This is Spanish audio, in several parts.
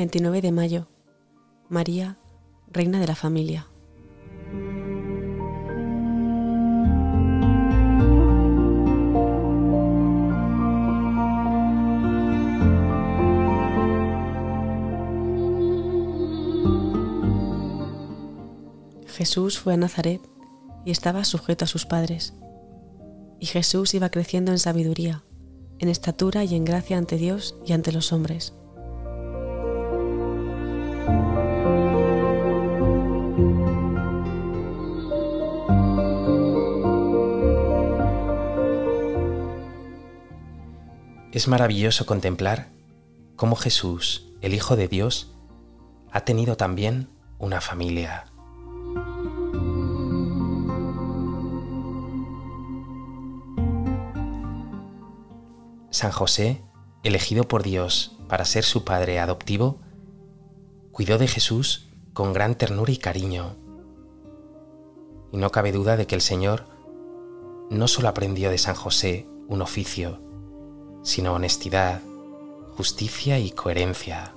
29 de mayo. María, Reina de la Familia. Jesús fue a Nazaret y estaba sujeto a sus padres. Y Jesús iba creciendo en sabiduría, en estatura y en gracia ante Dios y ante los hombres. Es maravilloso contemplar cómo Jesús, el Hijo de Dios, ha tenido también una familia. San José, elegido por Dios para ser su padre adoptivo, cuidó de Jesús con gran ternura y cariño. Y no cabe duda de que el Señor no solo aprendió de San José un oficio, sino honestidad, justicia y coherencia.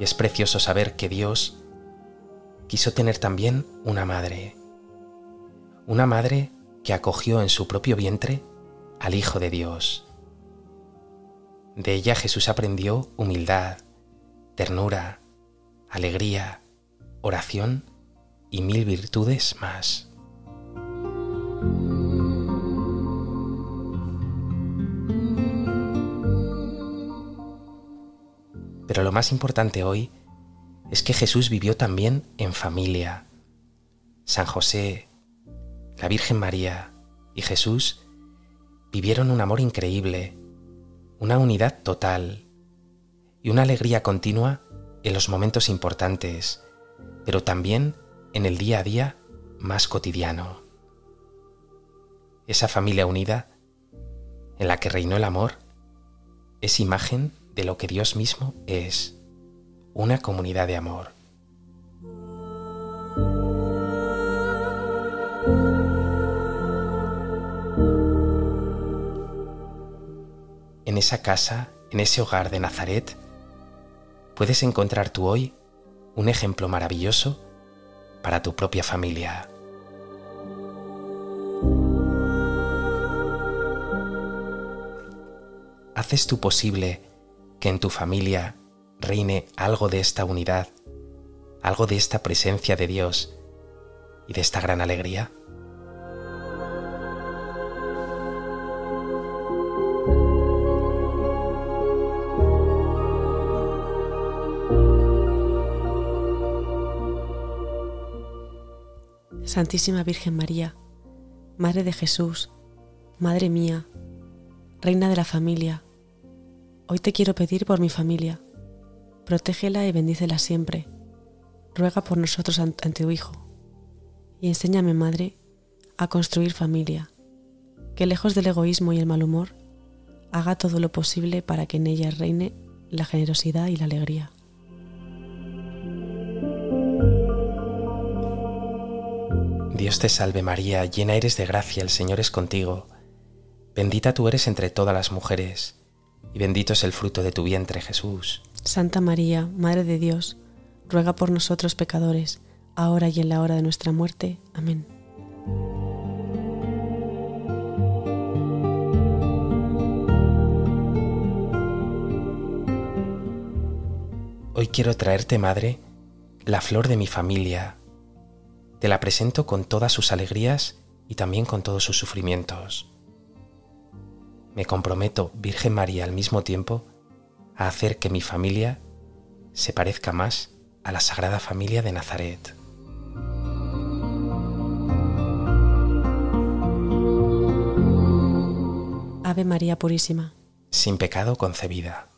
Y es precioso saber que Dios quiso tener también una madre, una madre que acogió en su propio vientre al Hijo de Dios. De ella Jesús aprendió humildad, ternura, alegría, oración y mil virtudes más. Pero lo más importante hoy es que Jesús vivió también en familia. San José, la Virgen María y Jesús vivieron un amor increíble, una unidad total y una alegría continua en los momentos importantes, pero también en el día a día más cotidiano. Esa familia unida, en la que reinó el amor, es imagen de lo que Dios mismo es una comunidad de amor. Esa casa, en ese hogar de Nazaret, puedes encontrar tú hoy un ejemplo maravilloso para tu propia familia. ¿Haces tú posible que en tu familia reine algo de esta unidad, algo de esta presencia de Dios y de esta gran alegría? Santísima Virgen María, Madre de Jesús, Madre mía, Reina de la familia, hoy te quiero pedir por mi familia protégela y bendícela siempre. Ruega por nosotros ante tu Hijo. Y enséñame, Madre, a construir familia, que lejos del egoísmo y el mal humor, haga todo lo posible para que en ella reine la generosidad y la alegría. Dios te salve María, llena eres de gracia, el Señor es contigo. Bendita tú eres entre todas las mujeres, y bendito es el fruto de tu vientre Jesús. Santa María, Madre de Dios, ruega por nosotros pecadores, ahora y en la hora de nuestra muerte. Amén. Hoy quiero traerte, Madre, la flor de mi familia. Te la presento con todas sus alegrías y también con todos sus sufrimientos. Me comprometo, Virgen María, al mismo tiempo, a hacer que mi familia se parezca más a la Sagrada Familia de Nazaret. Ave María Purísima. Sin pecado concebida.